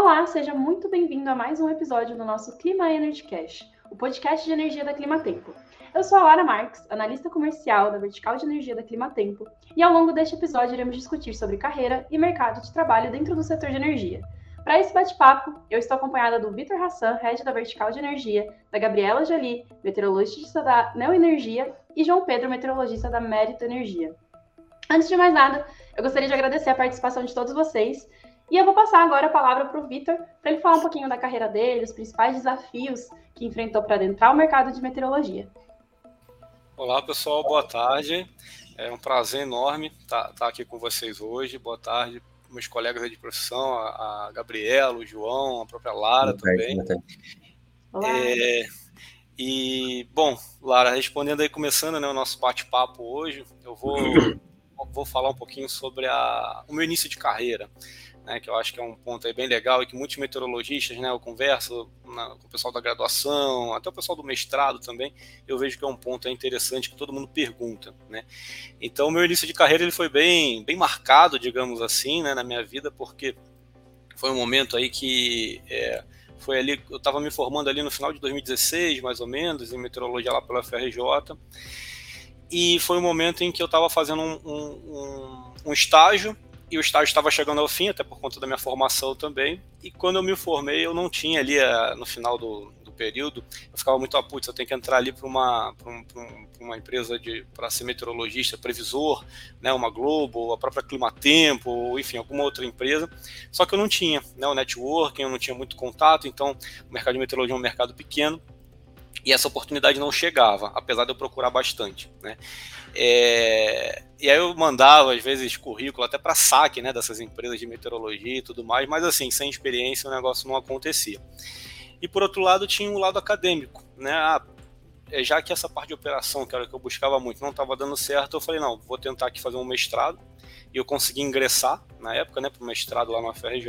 Olá, seja muito bem-vindo a mais um episódio do nosso Clima Energy Cash, o podcast de energia da Climatempo. Eu sou a Lara Marques, analista comercial da Vertical de Energia da Climatempo, e ao longo deste episódio iremos discutir sobre carreira e mercado de trabalho dentro do setor de energia. Para esse bate-papo, eu estou acompanhada do Vitor Hassan, head da Vertical de Energia, da Gabriela Jolie, meteorologista da Neoenergia, e João Pedro, meteorologista da Mérito Energia. Antes de mais nada, eu gostaria de agradecer a participação de todos vocês e eu vou passar agora a palavra para o Vitor, para ele falar um pouquinho da carreira dele, os principais desafios que enfrentou para adentrar o mercado de meteorologia. Olá, pessoal, boa tarde. É um prazer enorme estar, estar aqui com vocês hoje. Boa tarde, meus colegas de profissão, a, a Gabriela, o João, a própria Lara boa também. Tarde, Olá. É, e, bom, Lara, respondendo aí, começando né, o nosso bate-papo hoje, eu vou, vou falar um pouquinho sobre a, o meu início de carreira né, que eu acho que é um ponto aí bem legal e que muitos meteorologistas, né, eu converso na, com o pessoal da graduação, até o pessoal do mestrado também, eu vejo que é um ponto interessante que todo mundo pergunta, né. Então, meu início de carreira ele foi bem, bem marcado, digamos assim, né, na minha vida, porque foi um momento aí que é, foi ali, eu estava me formando ali no final de 2016, mais ou menos, em meteorologia lá pela FRJ, e foi um momento em que eu estava fazendo um, um, um estágio e o estágio estava chegando ao fim, até por conta da minha formação também. E quando eu me formei, eu não tinha ali, eh, no final do, do período, eu ficava muito, ah, putz, eu tenho que entrar ali para uma, um, uma empresa para ser meteorologista, previsor, né, uma Globo, a própria Climatempo, enfim, alguma outra empresa. Só que eu não tinha né, o networking, eu não tinha muito contato, então o mercado de meteorologia é um mercado pequeno e essa oportunidade não chegava, apesar de eu procurar bastante, né? É, e aí eu mandava, às vezes, currículo até para saque, né, dessas empresas de meteorologia e tudo mais, mas assim, sem experiência o negócio não acontecia. E por outro lado, tinha um lado acadêmico, né? Ah, é, já que essa parte de operação, que era o que eu buscava muito, não estava dando certo, eu falei, não, vou tentar aqui fazer um mestrado. E eu consegui ingressar, na época, né, para o mestrado lá na FRJ.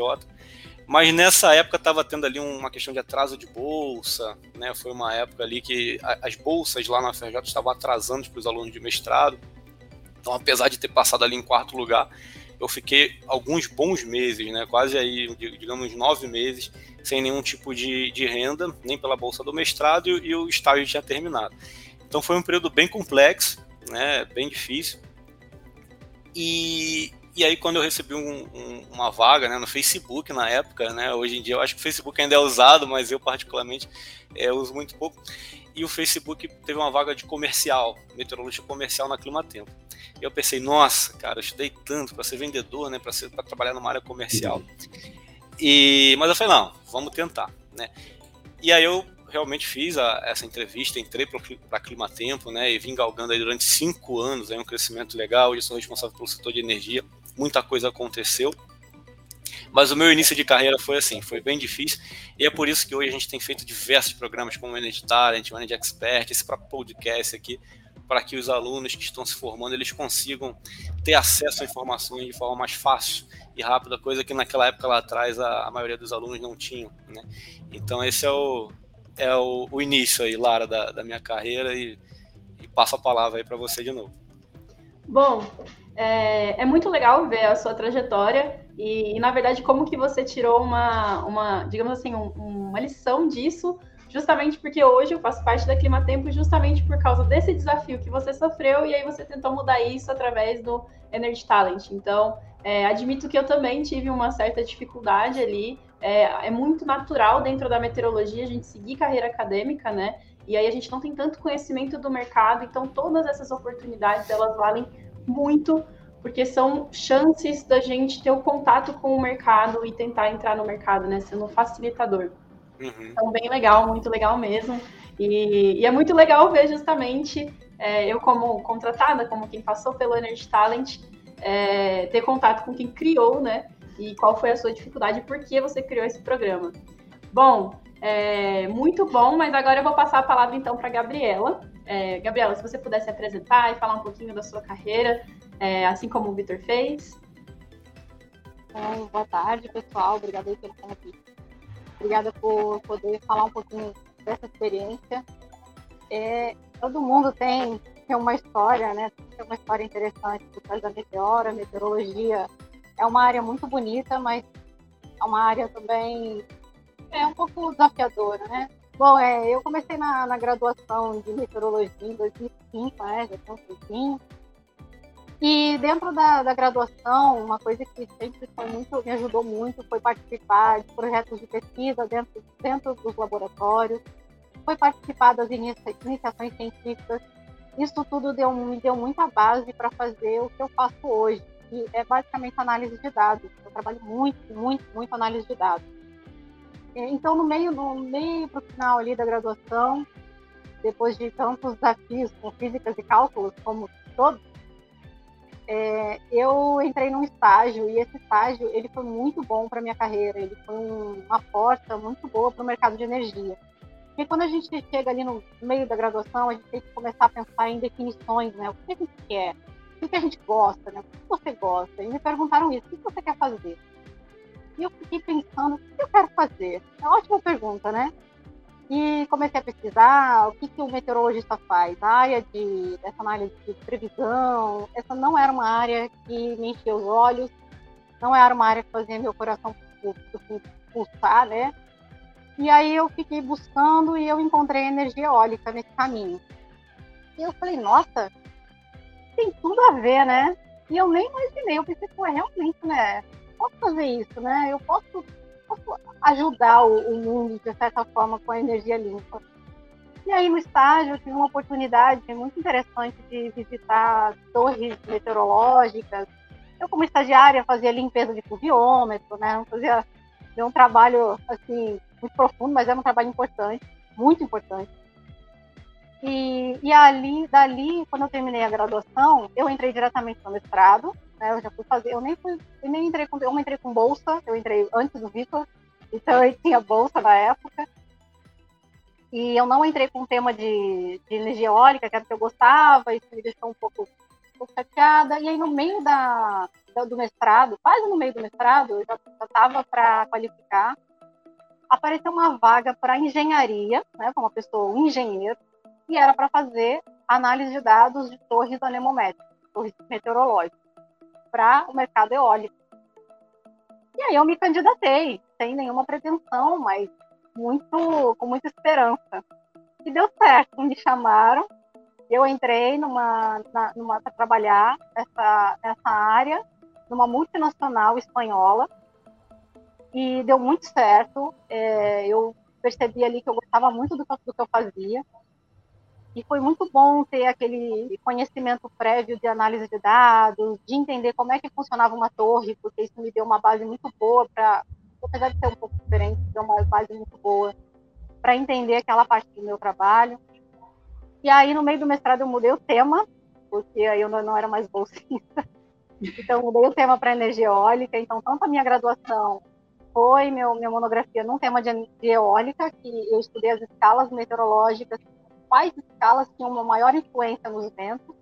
Mas nessa época estava tendo ali uma questão de atraso de bolsa, né? Foi uma época ali que as bolsas lá na FRJ estavam atrasando para os alunos de mestrado. Então, apesar de ter passado ali em quarto lugar, eu fiquei alguns bons meses, né? Quase aí, digamos, nove meses, sem nenhum tipo de, de renda, nem pela bolsa do mestrado e, e o estágio tinha terminado. Então foi um período bem complexo, né? Bem difícil. E, e aí, quando eu recebi um, um, uma vaga né, no Facebook na época, né, hoje em dia eu acho que o Facebook ainda é usado, mas eu, particularmente, é, uso muito pouco. E o Facebook teve uma vaga de comercial, meteorologista comercial na Climatempo. E eu pensei, nossa, cara, eu estudei tanto para ser vendedor, né, para trabalhar numa área comercial. E, mas eu falei, não, vamos tentar. Né? E aí eu realmente fiz a, essa entrevista, entrei para a Climatempo, né, e vim galgando aí durante cinco anos, aí um crescimento legal, e sou responsável pelo setor de energia muita coisa aconteceu. Mas o meu início de carreira foi assim, foi bem difícil. E é por isso que hoje a gente tem feito diversos programas como Manage Talent, Manage Expert, esse próprio podcast aqui, para que os alunos que estão se formando eles consigam ter acesso a informações de forma mais fácil e rápida, coisa que naquela época lá atrás a, a maioria dos alunos não tinham. Né? Então esse é o, é o, o início aí, Lara, da, da minha carreira e, e passo a palavra aí para você de novo. Bom, é, é, muito legal ver a sua trajetória e, e, na verdade, como que você tirou uma, uma digamos assim, um, uma lição disso, justamente porque hoje eu faço parte da Climatempo justamente por causa desse desafio que você sofreu e aí você tentou mudar isso através do Energy Talent. Então, é, admito que eu também tive uma certa dificuldade ali. É, é muito natural dentro da meteorologia a gente seguir carreira acadêmica, né? E aí a gente não tem tanto conhecimento do mercado, então todas essas oportunidades elas valem muito, porque são chances da gente ter o contato com o mercado e tentar entrar no mercado, né? Sendo um facilitador. Uhum. Então, bem legal, muito legal mesmo. E, e é muito legal ver justamente é, eu, como contratada, como quem passou pelo Energy Talent, é, ter contato com quem criou, né? E qual foi a sua dificuldade, por que você criou esse programa. Bom, é, muito bom, mas agora eu vou passar a palavra então para a Gabriela. É, Gabriela, se você pudesse se apresentar e falar um pouquinho da sua carreira, é, assim como o Vitor fez. Então, boa tarde, pessoal. Obrigada pelo convite. Obrigada por poder falar um pouquinho dessa experiência. É, todo mundo tem, tem uma história, né? Tem uma história interessante por causa da meteora, meteorologia. É uma área muito bonita, mas é uma área também é um pouco desafiadora, né? Bom, é, eu comecei na, na graduação de meteorologia em 2005, né? Já tem um. E dentro da, da, graduação, uma coisa que sempre foi muito, me ajudou muito foi participar de projetos de pesquisa dentro, dentro dos laboratórios, foi participar das inicia, iniciações científicas. Isso tudo deu, me deu muita base para fazer o que eu faço hoje, que é basicamente análise de dados. Eu trabalho muito, muito, muito análise de dados. Então, no meio, no meio para o final ali da graduação, depois de tantos desafios com físicas e cálculos, como todos, é, eu entrei num estágio e esse estágio ele foi muito bom para minha carreira. Ele foi um, uma porta muito boa para o mercado de energia. Porque quando a gente chega ali no meio da graduação, a gente tem que começar a pensar em definições, né? O que a gente quer? O que a gente gosta, né? O que você gosta? E me perguntaram isso. O que você quer fazer? E eu fiquei pensando, o que eu quero fazer? É uma ótima pergunta, né? E comecei a pesquisar o que, que o meteorologista faz. A área de, dessa análise de previsão, essa não era uma área que me enchia os olhos, não era uma área que fazia meu coração pulsar, né? E aí eu fiquei buscando e eu encontrei energia eólica nesse caminho. E eu falei, nossa, tem tudo a ver, né? E eu nem imaginei, eu pensei, pô, realmente, né? Posso fazer isso, né? Eu posso posso ajudar o, o mundo, de certa forma, com a energia limpa. E aí, no estágio, eu tive uma oportunidade muito interessante de visitar torres meteorológicas. Eu, como estagiária, fazia limpeza de pluviômetro, né? Não fazia um trabalho, assim, muito profundo, mas era um trabalho importante, muito importante. E, e ali, dali, quando eu terminei a graduação, eu entrei diretamente no mestrado, né? Eu já fui fazer, eu nem fui, eu nem entrei com, eu entrei com bolsa, eu entrei antes do Vitor, então eu tinha bolsa na época. E eu não entrei com o tema de, de energia eólica, que era o que eu gostava, isso me deixou um pouco, um pouco chateada. E aí, no meio da, do mestrado, quase no meio do mestrado, eu já estava para qualificar, apareceu uma vaga para engenharia, né, para uma pessoa, um engenheiro, e era para fazer análise de dados de torres anemométricas, torres meteorológicas para o mercado eólico. E aí eu me candidatei, sem nenhuma pretensão, mas muito com muita esperança. E deu certo, me chamaram, eu entrei numa, numa para trabalhar nessa, nessa área, numa multinacional espanhola, e deu muito certo. É, eu percebi ali que eu gostava muito do, do que eu fazia, e foi muito bom ter aquele conhecimento prévio de análise de dados, de entender como é que funcionava uma torre, porque isso me deu uma base muito boa para, apesar de ser um pouco diferente, deu uma base muito boa para entender aquela parte do meu trabalho. E aí, no meio do mestrado, eu mudei o tema, porque aí eu não era mais bolsista. Então, mudei o tema para energia eólica. Então, tanto a minha graduação foi meu, minha monografia num tema de, de eólica, que eu estudei as escalas meteorológicas quais escalas tinham uma maior influência nos ventos.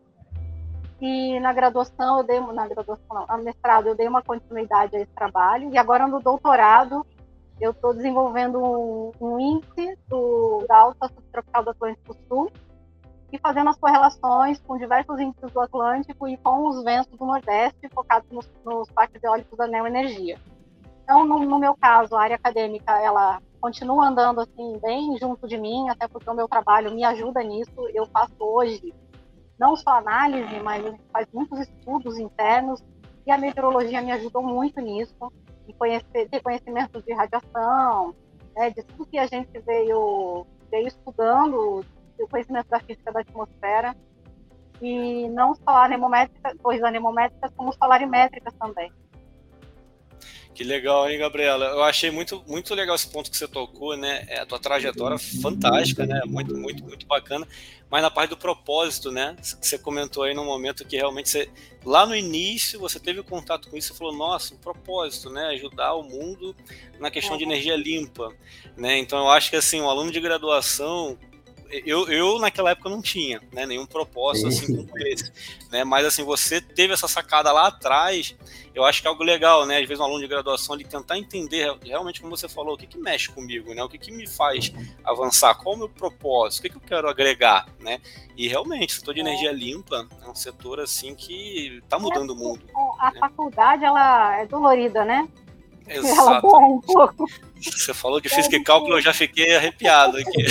E na graduação, eu dei, na graduação, não, na mestrado, eu dei uma continuidade a esse trabalho. E agora no doutorado, eu estou desenvolvendo um, um índice do, da alta subtropical do Atlântico Sul e fazendo as correlações com diversos índices do Atlântico e com os ventos do Nordeste, focados nos, nos parques eólicos da neoenergia. Então, no, no, meu caso, a área acadêmica, ela continua andando assim bem junto de mim, até porque o meu trabalho me ajuda nisso. Eu faço hoje não só análise, mas a gente faz muitos estudos internos e a meteorologia me ajudou muito nisso, em conhecer, ter conhecimentos de radiação, né, de tudo que a gente veio, veio estudando, o conhecimento da física da atmosfera, e não só anemométricas, coisas anemométricas, como solarimétricas também. Que legal, hein, Gabriela? Eu achei muito, muito legal esse ponto que você tocou, né? É a tua trajetória fantástica, né? Muito, muito, muito bacana. Mas na parte do propósito, né? Você comentou aí no momento que realmente você, lá no início, você teve contato com isso e falou: nossa, um propósito, né? Ajudar o mundo na questão de energia limpa, né? Então eu acho que assim, um aluno de graduação eu, eu naquela época não tinha né, nenhum propósito assim como esse, né? Mas assim você teve essa sacada lá atrás, eu acho que é algo legal, né? Às vezes um aluno de graduação ele tentar entender realmente como você falou, o que que mexe comigo, né? O que que me faz avançar, qual é o meu propósito, o que que eu quero agregar, né? E realmente, o setor de energia limpa é um setor assim que está mudando o mundo. A né? faculdade ela é dolorida, né? Exato. Um pouco. Você falou de física e cálculo, eu já fiquei arrepiado aqui.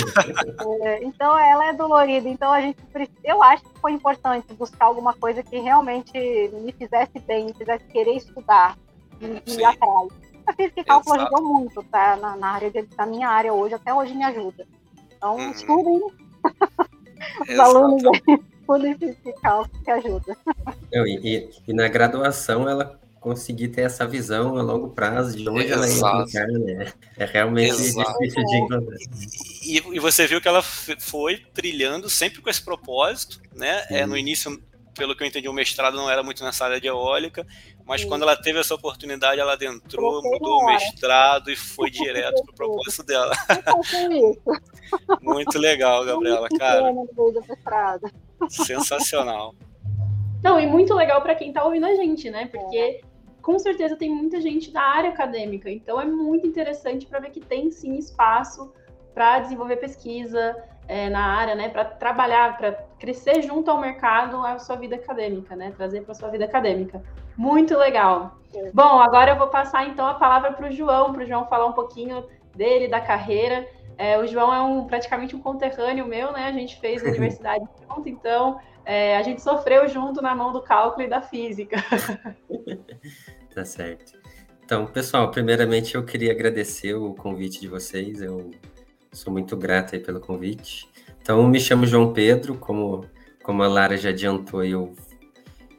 É, então ela é dolorida. Então a gente, eu acho que foi importante buscar alguma coisa que realmente me fizesse bem, me fizesse querer estudar e ir atrás. A física e cálculo Exato. ajudou muito, tá? Na, na área de, na minha área hoje, até hoje me ajuda. Então, uhum. estudem. Os alunos aí, estudem física e cálculo que ajuda. Eu, e, e na graduação ela conseguir ter essa visão a longo prazo de onde Exato. ela ia né? É realmente Exato. difícil de encontrar. E, e, você viu que ela foi trilhando sempre com esse propósito, né? É, no início, pelo que eu entendi, o mestrado não era muito nessa área de eólica, mas Sim. quando ela teve essa oportunidade, ela adentrou, mudou o mestrado e foi direto para o propósito dela. muito legal, Gabriela, cara. Sensacional. Não, e muito legal para quem está ouvindo a gente, né? Porque é com certeza tem muita gente da área acadêmica, então é muito interessante para ver que tem sim espaço para desenvolver pesquisa é, na área, né, para trabalhar, para crescer junto ao mercado a sua vida acadêmica, né, trazer para sua vida acadêmica. Muito legal. É. Bom, agora eu vou passar então a palavra para o João, para o João falar um pouquinho dele, da carreira. É, o João é um praticamente um conterrâneo meu, né? A gente fez a universidade junto, então é, a gente sofreu junto na mão do cálculo e da física. Tá certo. Então, pessoal, primeiramente eu queria agradecer o convite de vocês. Eu sou muito grato pelo convite. Então, me chamo João Pedro, como, como a Lara já adiantou, eu,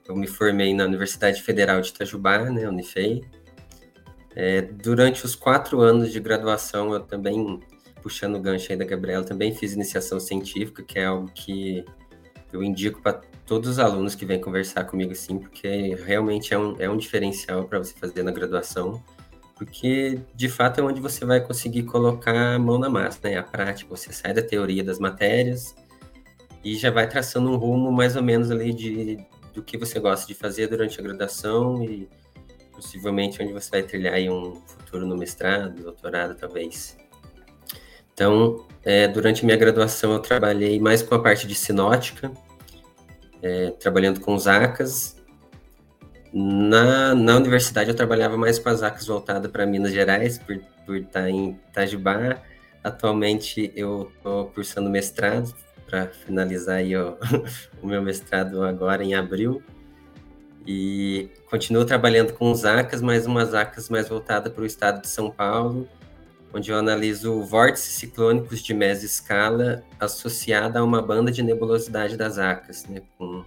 eu me formei na Universidade Federal de Itajubá, né, Unifei. É, durante os quatro anos de graduação, eu também, puxando o gancho aí da Gabriela, também fiz iniciação científica, que é algo que eu indico para todos os alunos que vêm conversar comigo, sim, porque realmente é um, é um diferencial para você fazer na graduação, porque de fato é onde você vai conseguir colocar a mão na massa, né? A prática, você sai da teoria das matérias e já vai traçando um rumo mais ou menos ali de, do que você gosta de fazer durante a graduação e possivelmente onde você vai trilhar aí um futuro no mestrado, doutorado, talvez. Então, é, durante minha graduação, eu trabalhei mais com a parte de sinótica, é, trabalhando com os ACAS. Na, na universidade, eu trabalhava mais com as ACAS voltadas para Minas Gerais, por, por estar em Itajubá. Atualmente, eu estou cursando mestrado, para finalizar aí, ó, o meu mestrado agora em abril. E continuo trabalhando com os ACAS, mas umas ACAS mais voltadas para o estado de São Paulo onde eu analiso vórtices ciclônicos de mesescala associada a uma banda de nebulosidade das ACAS, né, com,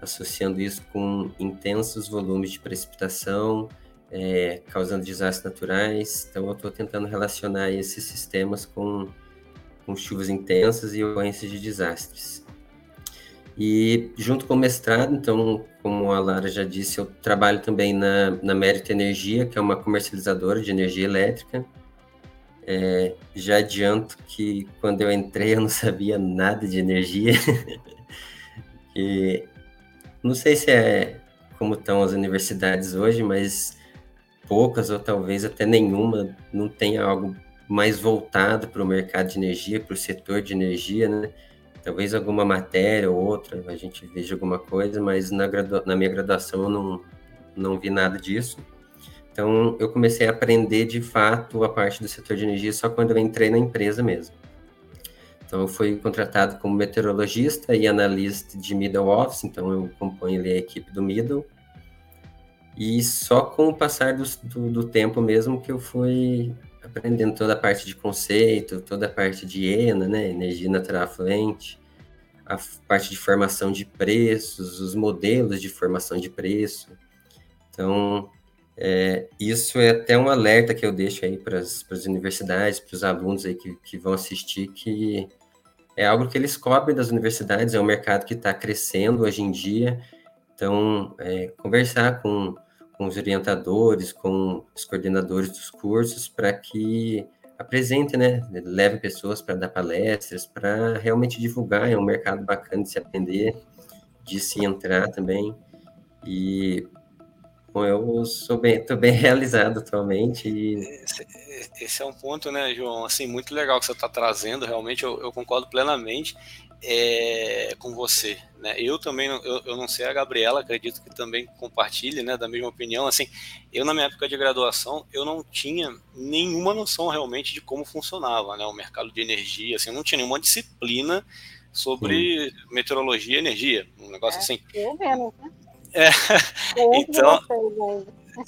associando isso com intensos volumes de precipitação, é, causando desastres naturais. Então, eu estou tentando relacionar esses sistemas com, com chuvas intensas e ocorrências de desastres. E junto com o mestrado, então, como a Lara já disse, eu trabalho também na, na Energia, que é uma comercializadora de energia elétrica, é, já adianto que quando eu entrei eu não sabia nada de energia. e não sei se é como estão as universidades hoje, mas poucas ou talvez até nenhuma não tenha algo mais voltado para o mercado de energia, para o setor de energia, né? Talvez alguma matéria ou outra a gente veja alguma coisa, mas na, na minha graduação eu não, não vi nada disso. Então, eu comecei a aprender de fato a parte do setor de energia só quando eu entrei na empresa mesmo. Então, eu fui contratado como meteorologista e analista de middle office, então eu componho ali a equipe do middle. E só com o passar do, do, do tempo mesmo que eu fui aprendendo toda a parte de conceito, toda a parte de ENA, né, energia natural fluente, a parte de formação de preços, os modelos de formação de preço. Então, é, isso é até um alerta que eu deixo aí para as universidades, para os alunos aí que, que vão assistir, que é algo que eles cobrem das universidades, é um mercado que está crescendo hoje em dia, então é, conversar com, com os orientadores, com os coordenadores dos cursos, para que apresente, né, leve pessoas para dar palestras, para realmente divulgar, é um mercado bacana de se aprender, de se entrar também, e Bom, eu sou bem, tô bem realizado atualmente. E... Esse, esse, é um ponto, né, João, assim, muito legal que você está trazendo, realmente eu, eu, concordo plenamente. é, com você. Né? Eu também, eu, eu não sei a Gabriela, acredito que também compartilhe né, da mesma opinião. Assim, eu na minha época de graduação, eu não tinha nenhuma noção realmente de como funcionava né, o mercado de energia. Assim, eu não tinha nenhuma disciplina sobre Sim. meteorologia e energia, um negócio é, assim. Eu menos, né? É, então,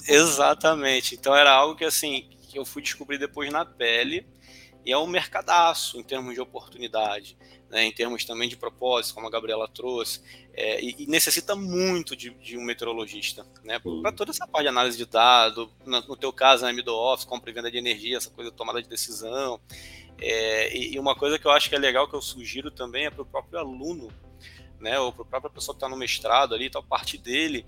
exatamente. Então era algo que assim que eu fui descobrir depois na pele. E é um mercadaço em termos de oportunidade né, em termos também de propósito, como a Gabriela trouxe, é, e, e, necessita muito de, de um meteorologista, né, para toda essa parte de análise de dados, no, no teu caso, né, middle office, compra e venda de energia, essa coisa de tomada de decisão, é, e, e, uma coisa que eu acho que é legal, que eu sugiro também, é para o próprio aluno, né, ou para a própria pessoa que está no mestrado ali, tal parte dele,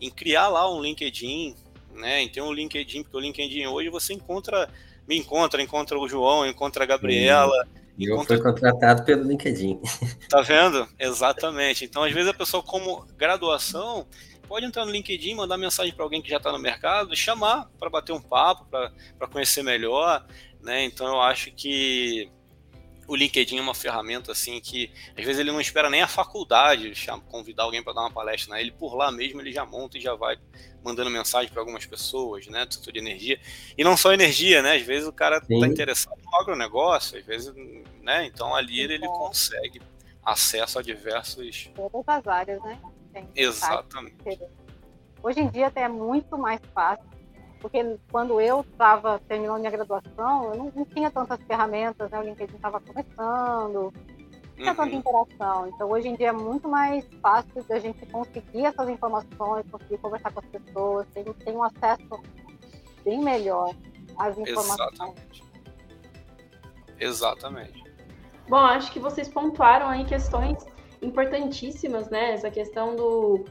em criar lá um LinkedIn, né, em ter um LinkedIn, porque o LinkedIn hoje você encontra, me encontra, encontra o João, encontra a Gabriela, e eu fui contratado pelo LinkedIn. Tá vendo? Exatamente. Então, às vezes, a pessoa, como graduação, pode entrar no LinkedIn, mandar mensagem para alguém que já está no mercado, chamar para bater um papo, para conhecer melhor. Né? Então, eu acho que o LinkedIn é uma ferramenta assim que às vezes ele não espera nem a faculdade convidar alguém para dar uma palestra, né? ele por lá mesmo ele já monta e já vai mandando mensagem para algumas pessoas, né, do setor de energia. E não só energia, né? Às vezes o cara está interessado no agronegócio, às vezes, né? Então ali ele, ele consegue acesso a diversos. Todas as áreas, né? Tem Exatamente. Hoje em dia até é muito mais fácil, porque quando eu estava terminando minha graduação, eu não, não, tinha tantas ferramentas, né? O LinkedIn estava começando, tinha tanta uhum. interação. Então, hoje em dia é muito mais fácil da gente conseguir essas informações, conseguir conversar com as pessoas, tem, tem um acesso bem melhor às informações. Exatamente. Exatamente. Bom, acho que vocês pontuaram aí questões importantíssimas, né? Essa questão do,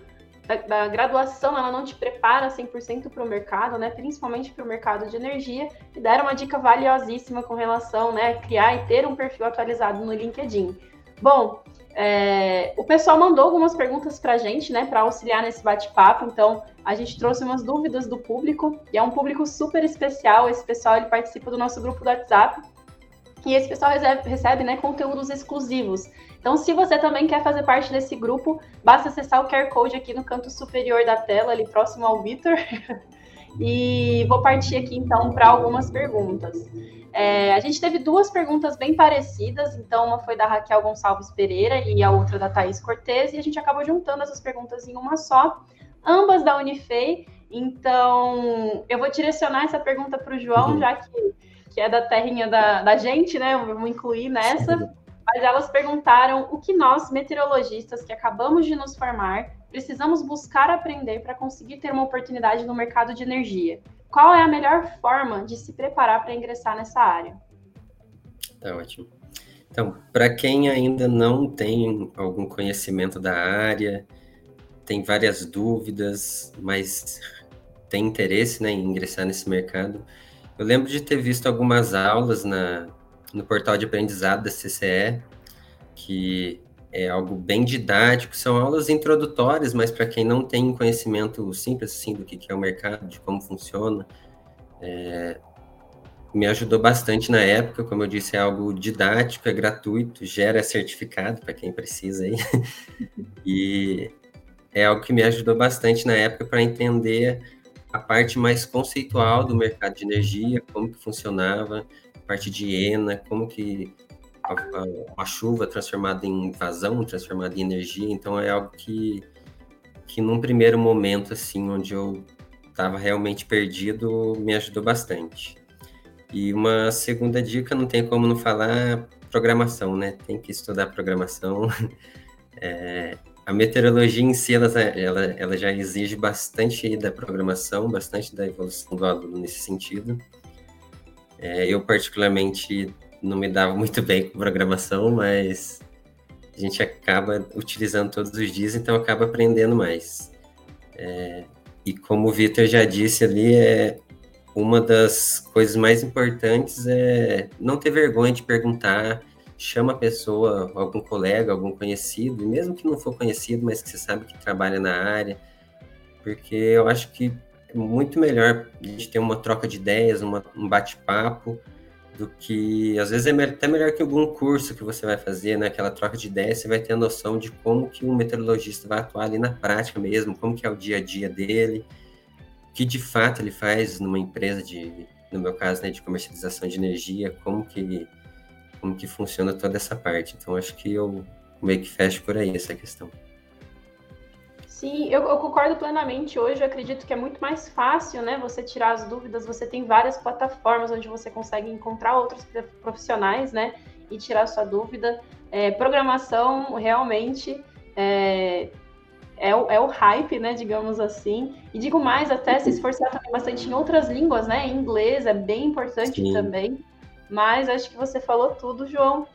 da, graduação, ela não te prepara 100% para o mercado, né? Principalmente para o mercado de energia. E deram uma dica valiosíssima com relação, né? Criar e ter um perfil atualizado no LinkedIn. Bom, é, o pessoal mandou algumas perguntas para a gente, né, para auxiliar nesse bate-papo. Então, a gente trouxe umas dúvidas do público e é um público super especial. Esse pessoal ele participa do nosso grupo do WhatsApp e esse pessoal recebe, recebe né, conteúdos exclusivos. Então, se você também quer fazer parte desse grupo, basta acessar o QR Code aqui no canto superior da tela, ali próximo ao Vitor. e vou partir aqui então para algumas perguntas. É, a gente teve duas perguntas bem parecidas, então uma foi da Raquel Gonçalves Pereira e a outra da Thaís Cortez, e a gente acabou juntando essas perguntas em uma só, ambas da Unifei. Então, eu vou direcionar essa pergunta para o João, uhum. já que, que é da terrinha da, da gente, né? Vamos incluir nessa. Mas elas perguntaram o que nós, meteorologistas, que acabamos de nos formar, precisamos buscar aprender para conseguir ter uma oportunidade no mercado de energia. Qual é a melhor forma de se preparar para ingressar nessa área? Tá ótimo. Então, para quem ainda não tem algum conhecimento da área, tem várias dúvidas, mas tem interesse né, em ingressar nesse mercado, eu lembro de ter visto algumas aulas na, no portal de aprendizado da CCE, que é algo bem didático, são aulas introdutórias, mas para quem não tem conhecimento simples assim do que é o mercado, de como funciona, é, me ajudou bastante na época, como eu disse, é algo didático, é gratuito, gera certificado para quem precisa aí, e é algo que me ajudou bastante na época para entender a parte mais conceitual do mercado de energia, como que funcionava, parte de ENA, como que a, a, chuva transformada em vazão, transformada em energia, então é algo que, que num primeiro momento, assim, onde eu estava realmente perdido, me ajudou bastante. E uma segunda dica, não tem como não falar, programação, né? Tem que estudar programação. É, a meteorologia em si, ela, ela, ela já exige bastante da programação, bastante da evolução do aluno nesse sentido. É, eu, particularmente, não me dava muito bem com programação, mas a gente acaba utilizando todos os dias, então acaba aprendendo mais. É, e como o Vitor já disse ali, é uma das coisas mais importantes é não ter vergonha de perguntar, chama a pessoa, algum colega, algum conhecido, mesmo que não for conhecido, mas que você sabe que trabalha na área, porque eu acho que muito melhor a gente ter uma troca de ideias, uma, um bate-papo, do que às vezes é até melhor que algum curso que você vai fazer, né? troca de ideias, você vai ter a noção de como que um meteorologista vai atuar ali na prática mesmo, como que é o dia a dia dele, o que de fato ele faz numa empresa de, no meu caso, né, de comercialização de energia, como que como que funciona toda essa parte. Então acho que eu meio que fecho por aí essa questão. Sim, eu, eu, concordo plenamente. Hoje eu acredito que é muito mais fácil, né? Você tirar as dúvidas. Você tem várias plataformas onde você consegue encontrar outros profissionais, né? E tirar sua dúvida. É, programação realmente é, é, o, é o hype, né? Digamos assim. E digo mais, até se esforçar também bastante em outras línguas, né? Em inglês é bem importante Sim. também. Mas acho que você falou tudo, João.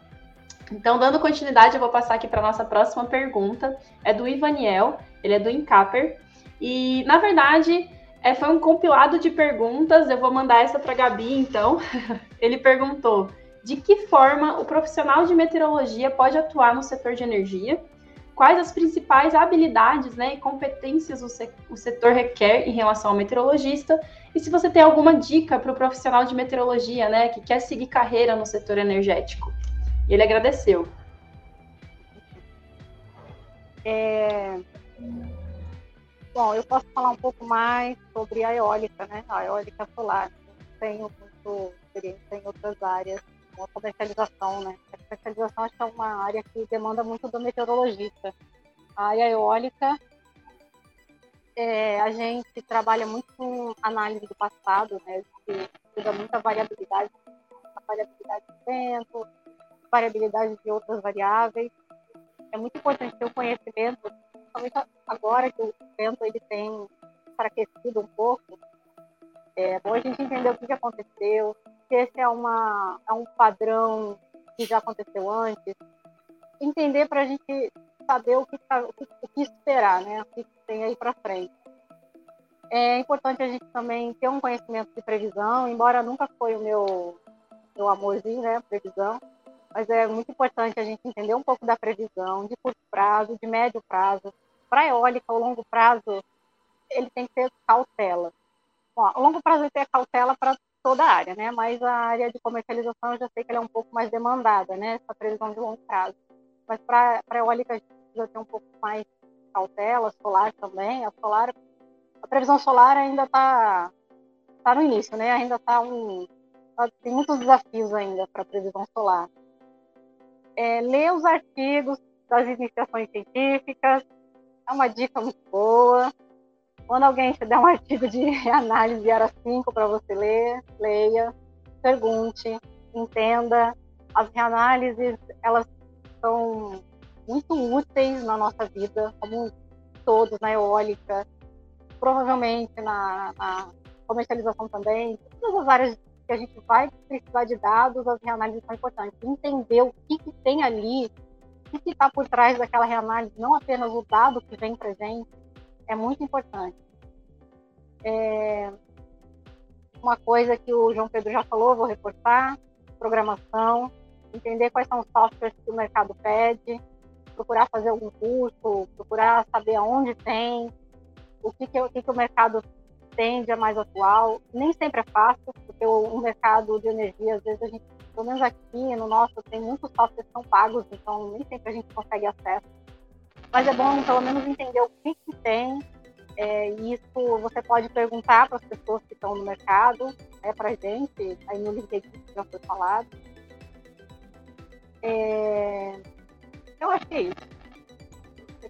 Então, dando continuidade, eu vou passar aqui para a nossa próxima pergunta. É do Ivaniel ele é do Incaper. E, na verdade, é, foi um compilado de perguntas. Eu vou mandar essa para Gabi, então. ele perguntou: de que forma o profissional de meteorologia pode atuar no setor de energia? Quais as principais habilidades né, e competências o, se o setor requer em relação ao meteorologista? E se você tem alguma dica para o profissional de meteorologia né, que quer seguir carreira no setor energético? E ele agradeceu. É, Bom, eu posso falar um pouco mais sobre a eólica, né? A eólica solar. Tenho muito experiência em outras áreas, como a comercialização, né? A comercialização acho que é uma área que demanda muito do meteorologista. A área eólica, é, a gente trabalha muito com análise do passado, né? Que estuda muita variabilidade, a variabilidade do vento, variabilidade de outras variáveis. É muito importante ter o conhecimento principalmente agora que o vento ele tem enfraquecido um pouco, é bom a gente entender o que, aconteceu, se esse é, uma, é um padrão que já aconteceu antes, entender para a gente saber tá, o que, o que esperar, né? O que tem aí para frente. É importante a gente também ter um conhecimento de previsão, embora nunca foi o meu, meu amorzinho, né? Previsão, mas é muito importante a gente entender um pouco da previsão de curto prazo, de médio prazo, para eólica, o longo prazo, ele tem que ter cautela. Bom, longo prazo ele tem cautela para toda a área, né? Mas a área de comercialização eu já sei que ela é um pouco mais demandada, né? Essa previsão de longo prazo. Mas para a eólica a gente precisa ter um pouco mais cautela, solar também. A solar, a previsão solar ainda está tá no início, né? Ainda está um, tá, tem muitos desafios ainda para a previsão solar. É, ler os artigos das iniciações científicas, é uma dica muito boa. Quando alguém te der um artigo de análise era 5 para você ler, leia, pergunte, entenda. As reanálises, elas são muito úteis na nossa vida, como todos, na eólica, provavelmente na, na comercialização também, todas as áreas que a gente vai precisar de dados, as reanálises são importantes. Entender o que, que tem ali o que está por trás daquela reanálise, não apenas o dado que vem para gente, é muito importante. É... Uma coisa que o João Pedro já falou, vou reforçar, programação, entender quais são os softwares que o mercado pede, procurar fazer algum curso, procurar saber aonde tem, o que, que, o, que, que o mercado tende a mais atual. Nem sempre é fácil, porque o, o mercado de energia, às vezes a gente pelo menos aqui no nosso, tem muitos softwares que são pagos, então nem sempre a gente consegue acesso. Mas é bom, pelo menos, entender o que, que tem. É, isso você pode perguntar para as pessoas que estão no mercado, é para a gente, aí no LinkedIn já foi falado. É, eu acho que é isso.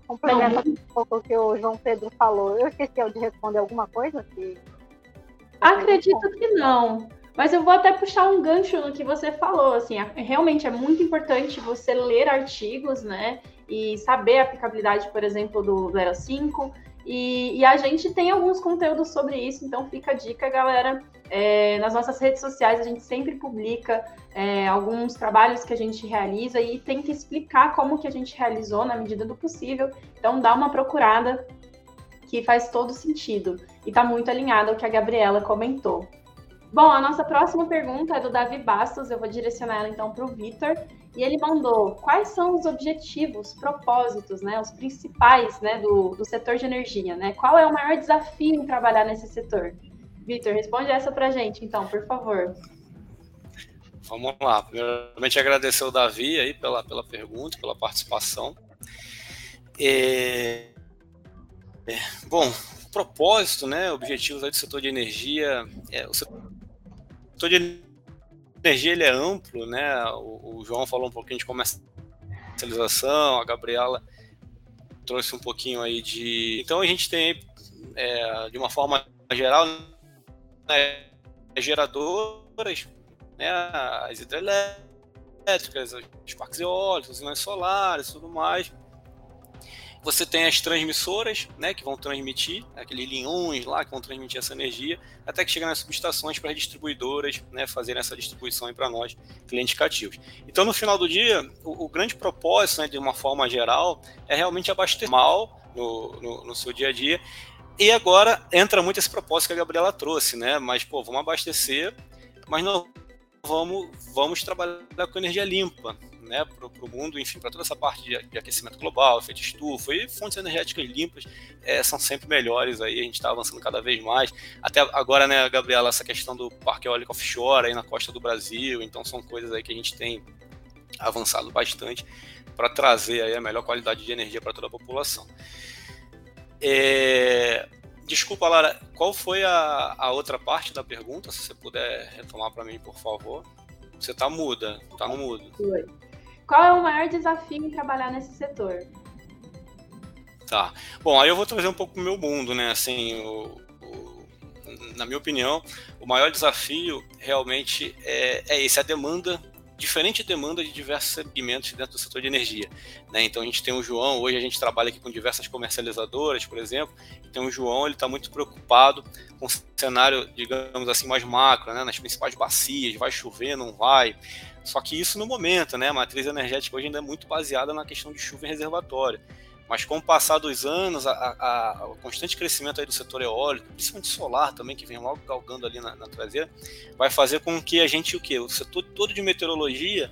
Complementa um pouco o que o João Pedro falou. Eu esqueci de responder alguma coisa? Que... Acredito que não. Mas eu vou até puxar um gancho no que você falou, assim, realmente é muito importante você ler artigos, né, e saber a aplicabilidade, por exemplo, do, do 05, e, e, a gente tem alguns conteúdos sobre isso, então fica a dica, galera. É, nas nossas redes sociais a gente sempre publica é, alguns trabalhos que a gente realiza e tenta explicar como que a gente realizou na medida do possível. Então dá uma procurada que faz todo sentido e está muito alinhado ao que a Gabriela comentou. Bom, a nossa próxima pergunta é do Davi Bastos, eu vou direcionar ela então para o Vitor. E ele mandou quais são os objetivos, propósitos, né, os principais né, do, do setor de energia, né? Qual é o maior desafio em trabalhar nesse setor? Vitor, responde essa para a gente, então, por favor. Vamos lá. Primeiramente agradecer o Davi aí pela, pela pergunta, pela participação. É... É, bom, propósito, né, objetivos do setor de energia, é, o setor de energia ele é amplo, né, o, o João falou um pouquinho de comercialização, a Gabriela trouxe um pouquinho aí de... Então a gente tem, é, de uma forma geral, né, geradoras, né, as hidrelétricas, os parques eólicos, usinas solares tudo mais, você tem as transmissoras, né, que vão transmitir, aqueles linhões lá que vão transmitir essa energia, até que chega nas subestações para as distribuidoras, né, fazerem essa distribuição para nós, clientes cativos. Então, no final do dia, o, o grande propósito, né, de uma forma geral, é realmente abastecer mal no, no, no seu dia a dia. E agora entra muito esse propósito que a Gabriela trouxe, né? Mas, pô, vamos abastecer, mas não vamos, vamos trabalhar com energia limpa, né, para o mundo, enfim, para toda essa parte de, de, aquecimento global, efeito estufa e fontes energéticas limpas é, são sempre melhores aí, a gente está avançando cada vez mais. Até agora, né, Gabriela, essa questão do parque eólico offshore aí na costa do Brasil, então são coisas aí que a gente tem avançado bastante para trazer aí a melhor qualidade de energia para toda a população. É, Desculpa, Lara, qual foi a, a outra parte da pergunta? Se você puder retomar para mim, por favor. Você está muda, está no mudo. Qual é o maior desafio em trabalhar nesse setor? Tá. Bom, aí eu vou trazer um pouco o meu mundo, né? Assim, o, o, na minha opinião, o maior desafio realmente é, é esse, a demanda diferente demanda de diversos segmentos dentro do setor de energia. Né? Então a gente tem o João, hoje a gente trabalha aqui com diversas comercializadoras, por exemplo, então o João ele está muito preocupado com o cenário, digamos assim, mais macro, né? nas principais bacias, vai chover, não vai. Só que isso no momento, né? A matriz energética hoje ainda é muito baseada na questão de chuva em reservatório. Mas com o passar dos anos, a, a, o constante crescimento aí do setor eólico, principalmente solar também, que vem logo galgando ali na, na traseira, vai fazer com que a gente, o quê? O setor todo de meteorologia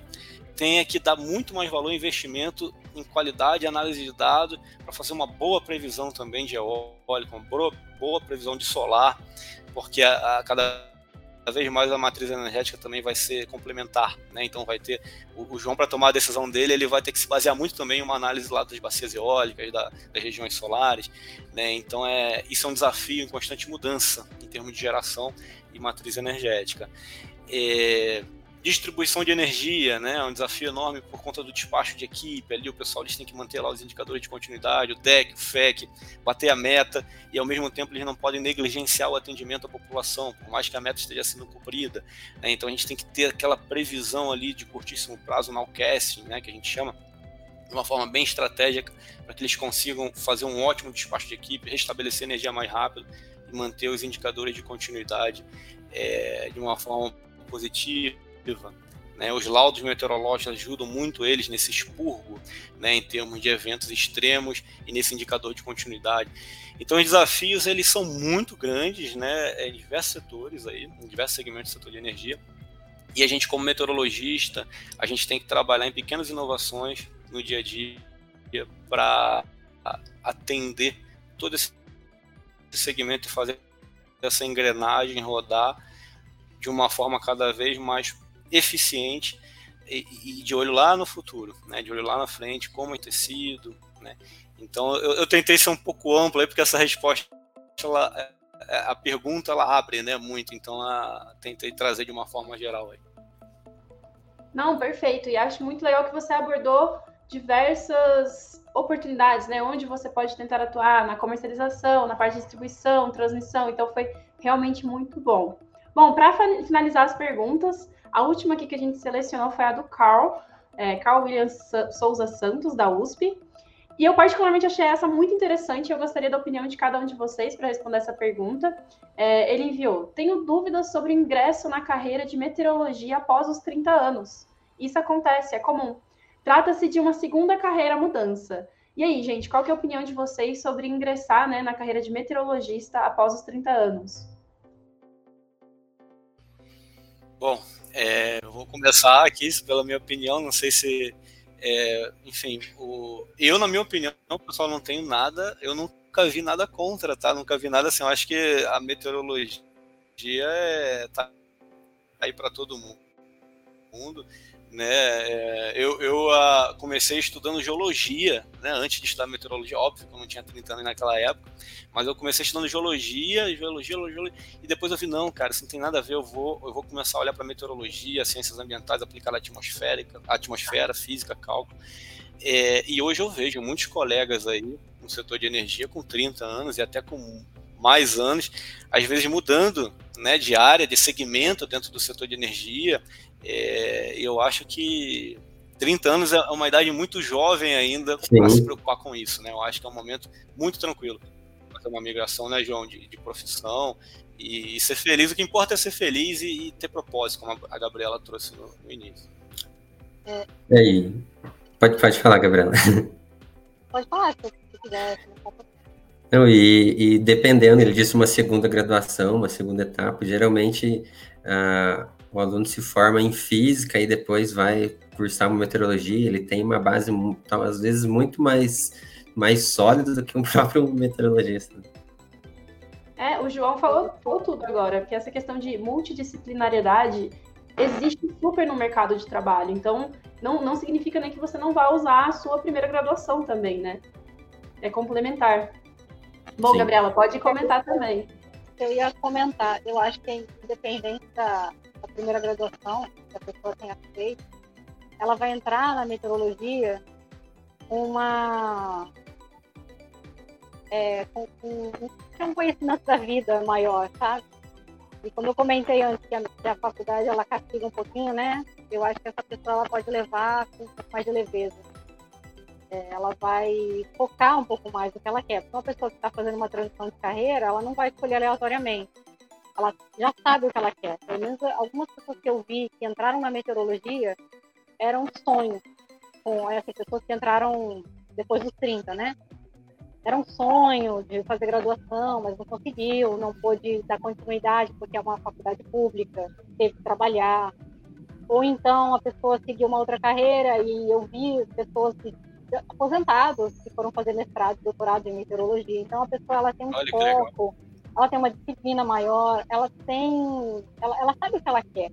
tenha que dar muito mais valor ao investimento em qualidade análise de dados para fazer uma boa previsão também de eólico, uma boa, boa previsão de solar, porque a, a cada cada vez mais a matriz energética também vai ser complementar, né? Então vai ter o, o João para tomar a decisão dele, ele vai ter que se basear muito também em uma análise lá das bacias eólicas, da, das regiões solares, né? Então é isso é um desafio em constante mudança em termos de geração e matriz energética. É, distribuição de energia, né, é um desafio enorme por conta do despacho de equipe, ali o pessoal eles têm que manter lá os indicadores de continuidade, o DEC, o FEC, bater a meta, e ao mesmo tempo eles não podem negligenciar o atendimento à população, por mais que a meta esteja sendo cumprida, né, então a gente tem que ter aquela previsão ali de curtíssimo prazo, o nowcasting, né, que a gente chama, de uma forma bem estratégica, para que eles consigam fazer um ótimo despacho de equipe, restabelecer energia mais rápido e manter os indicadores de continuidade é, de uma forma positiva, né, os laudos meteorológicos ajudam muito eles nesse expurgo, né, em termos de eventos extremos e nesse indicador de continuidade. Então, os desafios eles são muito grandes, né, em diversos setores aí, em diversos segmentos do setor de energia. E a gente, como meteorologista, a gente tem que trabalhar em pequenas inovações no dia a dia para atender todo esse segmento e fazer essa engrenagem rodar de uma forma cada vez mais eficiente e, e, de olho lá no futuro, né? De olho lá na frente, como é tecido, né? Então eu, eu tentei ser um pouco amplo aí porque essa resposta, ela, é, a pergunta ela abre, né? Muito, então a, tentei trazer de uma forma geral aí. Não, perfeito. E acho muito legal que você abordou diversas oportunidades, né? Onde você pode tentar atuar na comercialização, na parte de distribuição, transmissão. Então foi realmente muito bom. Bom, para finalizar as perguntas, a última aqui que a gente selecionou foi a do Carl, é, Carl William Souza Santos, da USP. E eu particularmente achei essa muito interessante. Eu gostaria da opinião de cada um de vocês para responder essa pergunta. É, ele enviou: Tenho dúvidas sobre o ingresso na carreira de meteorologia após os 30 anos. Isso acontece, é comum. Trata-se de uma segunda carreira mudança. E aí, gente, qual é a opinião de vocês sobre ingressar né, na carreira de meteorologista após os 30 anos? Bom, é, eu vou começar aqui pela minha opinião, não sei se, é, enfim, o, eu na minha opinião, pessoal, não tenho nada, eu nunca vi nada contra, tá? Nunca vi nada assim. Eu acho que a meteorologia é, tá aí para todo mundo. Né? Comecei estudando geologia, né? antes de estudar meteorologia, óbvio que eu não tinha 30 anos naquela época, mas eu comecei estudando geologia, geologia, geologia, e depois eu vi, não, cara, isso não tem nada a ver, eu vou, eu vou começar a olhar para meteorologia, ciências ambientais aplicada à atmosférica, atmosfera, física, cálculo. É, e hoje eu vejo muitos colegas aí no setor de energia com 30 anos e até com mais anos, às vezes mudando né, de área, de segmento dentro do setor de energia, é, eu acho que 30 anos é uma idade muito jovem ainda para se preocupar com isso, né? Eu acho que é um momento muito tranquilo fazer uma migração, né, João, de, de profissão e, e, ser feliz. O que importa é ser feliz e, e ter propósito, como a Gabriela trouxe no, no início. É. E aí? Pode, pode falar, Gabriela. Pode falar, se quiser. Não, e, e, dependendo, ele disse uma segunda graduação, uma segunda etapa, geralmente uh, o aluno se forma em física e depois vai cursar uma meteorologia, ele tem uma base, então, às vezes, muito mais, mais sólida do que um próprio meteorologista. É, o João falou, falou tudo agora, que essa questão de multidisciplinariedade existe super no mercado de trabalho. Então, não, não significa nem que você não vá usar a sua primeira graduação também, né? É complementar. Bom, Sim. Gabriela, pode comentar também. Eu ia comentar, eu acho que independente da, a primeira graduação que a pessoa tenha feito, ela vai entrar na meteorologia uma é, com, com, um conhecimento da vida maior, sabe? E como eu comentei antes que a, que a, faculdade ela castiga um pouquinho, né? Eu acho que essa pessoa ela pode levar com mais leveza. É, ela vai focar um pouco mais no que ela quer. Porque uma pessoa que está fazendo uma transição de carreira, ela não vai escolher aleatoriamente ela já sabe o que ela quer. Pelo menos algumas pessoas que eu vi que entraram na meteorologia eram um sonho com essas pessoas que entraram depois dos 30, né? Era um sonho de fazer graduação, mas não conseguiu, não pôde dar continuidade porque é uma faculdade pública, teve que trabalhar. Ou então a pessoa seguiu uma outra carreira e eu vi pessoas que, aposentados que foram fazer mestrado, doutorado em meteorologia. Então a pessoa ela tem um Olha foco ela tem uma disciplina maior, ela tem, ela, ela sabe o que ela quer.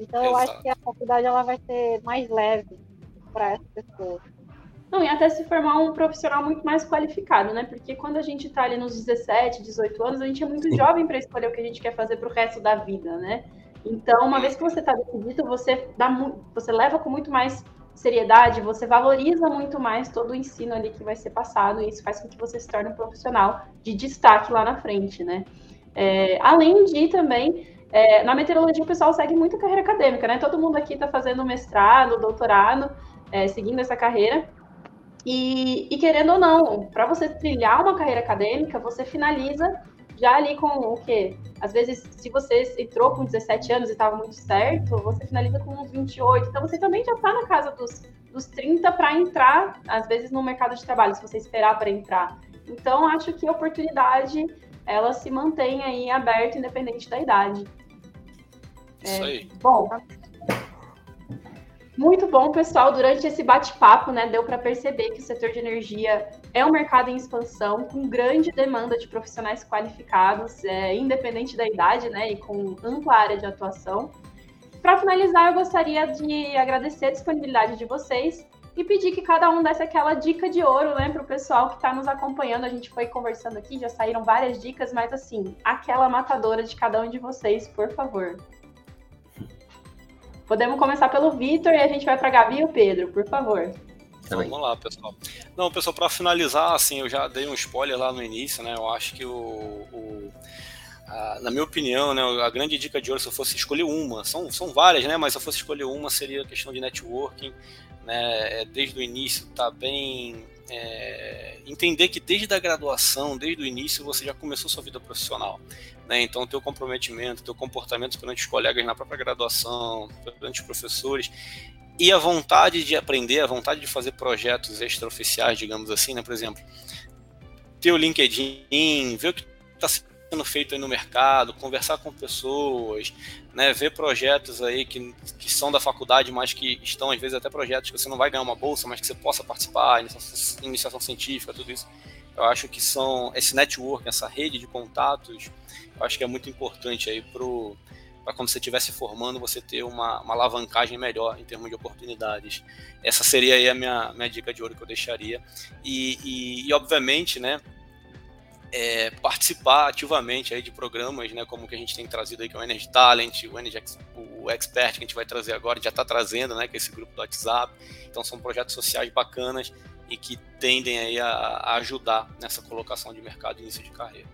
Então Exato. eu acho que a faculdade ela vai ser mais leve para essas pessoas. Não, e até se formar um profissional muito mais qualificado, né? Porque quando a gente está ali nos 17, 18 anos, a gente é muito Sim. jovem para escolher o que a gente quer fazer para o resto da vida, né? Então, uma vez que você está decidido, você dá você leva com muito mais seriedade, você valoriza muito mais todo o ensino ali que vai ser passado, e isso faz com que você se torne um profissional de destaque lá na frente, né? É, além de também, é, na meteorologia o pessoal segue muito a carreira acadêmica, né? Todo mundo aqui está fazendo mestrado, doutorado, é, seguindo essa carreira. E, e querendo ou não, para você trilhar uma carreira acadêmica, você finaliza já ali com o quê? Às vezes, se você entrou com 17 anos e estava muito certo, você finaliza com uns 28. Então, você também já está na casa dos, dos 30 para entrar, às vezes, no mercado de trabalho, se você esperar para entrar. Então, acho que a oportunidade, ela se mantém aí aberta, independente da idade. Isso é, aí. Bom, muito bom, pessoal. Durante esse bate-papo, né, deu para perceber que o setor de energia é um mercado em expansão, com grande demanda de profissionais qualificados, é, independente da idade, né, e com ampla área de atuação. Para finalizar, eu gostaria de agradecer a disponibilidade de vocês e pedir que cada um desse aquela dica de ouro, né, para o pessoal que está nos acompanhando. A gente foi conversando aqui, já saíram várias dicas, mas assim, aquela matadora de cada um de vocês, por favor. Podemos começar pelo Vitor e a gente vai para a Gabi e o Pedro, por favor. Vamos lá, pessoal. Não, pessoal, para finalizar, assim, eu já dei um spoiler lá no início, né? Eu acho que o, o a, na minha opinião, né, a grande dica de ouro, se eu fosse escolher uma, são, são várias, né? Mas se eu fosse escolher uma, seria a questão de networking, né? É, desde o início, tá bem é, entender que desde a graduação, desde o início, você já começou sua vida profissional. Né? Então, teu comprometimento, teu comportamento perante os colegas na própria graduação, perante os professores, e a vontade de aprender, a vontade de fazer projetos extraoficiais, digamos assim, né? Por exemplo, ter o LinkedIn, ver o que está sendo feito aí no mercado, conversar com pessoas, né, ver projetos aí que, que são da faculdade, mas que estão às vezes até projetos que você não vai ganhar uma bolsa, mas que você possa participar, iniciação, iniciação científica, tudo isso. Eu acho que são esse network, essa rede de contatos, eu acho que é muito importante aí pro para quando você estiver se formando você ter uma, uma, alavancagem melhor em termos de oportunidades. Essa seria aí a minha, minha dica de ouro que eu deixaria. E, e, e obviamente, né, é, participar ativamente aí de programas, né, como que a gente tem trazido aí, que é o Energy Talent, o Energy o Expert que a gente vai trazer agora, já está trazendo, né, que é esse grupo do WhatsApp. Então são projetos sociais bacanas e que tendem aí a, a ajudar nessa colocação de mercado e início de carreira.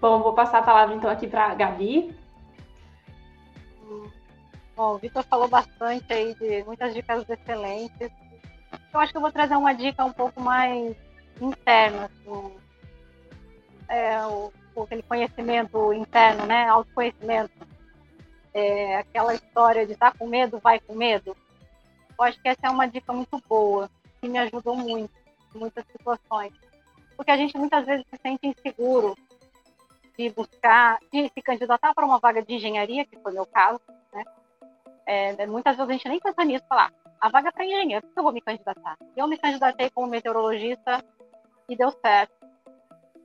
Bom, vou passar a palavra então aqui para a Gabi. Bom, o Vitor falou bastante aí de muitas dicas excelentes. Eu acho que eu vou trazer uma dica um pouco mais interna, assim, é, o, aquele conhecimento interno, né? Autoconhecimento. É, aquela história de estar tá com medo, vai com medo. Eu acho que essa é uma dica muito boa, que me ajudou muito em muitas situações. Porque a gente muitas vezes se sente inseguro de buscar, de se candidatar para uma vaga de engenharia, que foi meu caso, né? É, muitas vezes a gente nem pensa nisso, falar, a vaga é para engenheiro, por que eu vou me candidatar? Eu me candidatei como meteorologista e deu certo.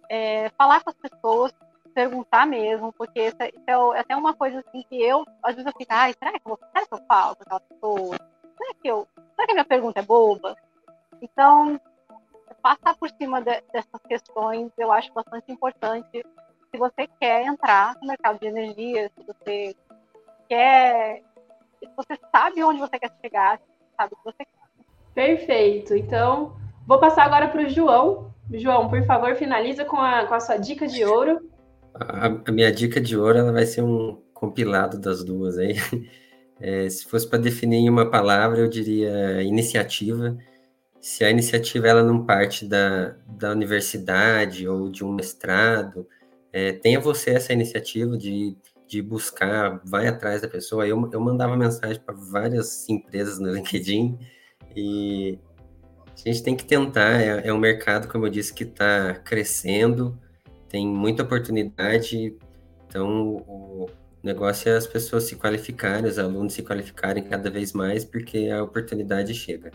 É, falar com as pessoas, perguntar mesmo, porque é, até uma coisa assim que eu, às vezes eu fico, ai, será que eu, será que eu falo com aquela pessoa? Será que, eu, será que a minha pergunta é boba? Então, passar por cima de, dessas questões eu acho bastante importante se você quer entrar no mercado de energia, se você quer, se você sabe onde você quer chegar, sabe o que você quer. Perfeito. Então, vou passar agora para o João. João, por favor, finaliza com a, com a sua dica de ouro. A, a minha dica de ouro ela vai ser um compilado das duas aí. É, se fosse para definir em uma palavra, eu diria iniciativa. Se a iniciativa ela não parte da, da universidade ou de um mestrado, é, tenha você essa iniciativa de, de buscar, vai atrás da pessoa. Eu, eu mandava mensagem para várias empresas no LinkedIn e a gente tem que tentar. É, é um mercado, como eu disse, que está crescendo, tem muita oportunidade. Então, o negócio é as pessoas se qualificarem, os alunos se qualificarem cada vez mais, porque a oportunidade chega.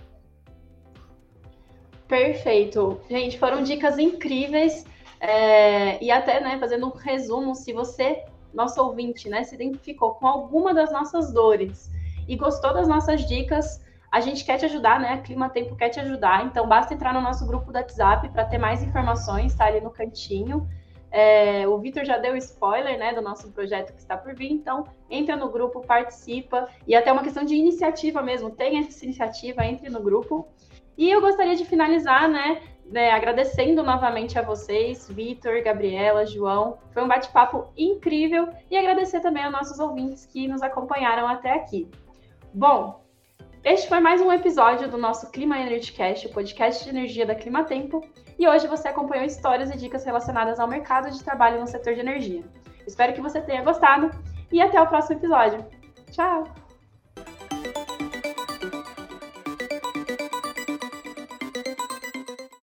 Perfeito. Gente, foram dicas incríveis. É, e até, né, fazendo um resumo, se você, nosso ouvinte, né, se identificou com alguma das nossas dores e gostou das nossas dicas, a gente quer te ajudar, né? A Clima Tempo quer te ajudar. Então, basta entrar no nosso grupo do WhatsApp para ter mais informações, tá ali no cantinho. É, o Vitor já deu spoiler, né, do nosso projeto que está por vir. Então, entra no grupo, participa. E até uma questão de iniciativa mesmo. Tenha essa iniciativa, entre no grupo. E eu gostaria de finalizar, né, né, agradecendo novamente a vocês, Vitor, Gabriela, João. Foi um bate-papo incrível e agradecer também aos nossos ouvintes que nos acompanharam até aqui. Bom, este foi mais um episódio do nosso Clima Energy Cast, o podcast de energia da Clima Tempo, e hoje você acompanhou histórias e dicas relacionadas ao mercado de trabalho no setor de energia. Espero que você tenha gostado e até o próximo episódio. Tchau!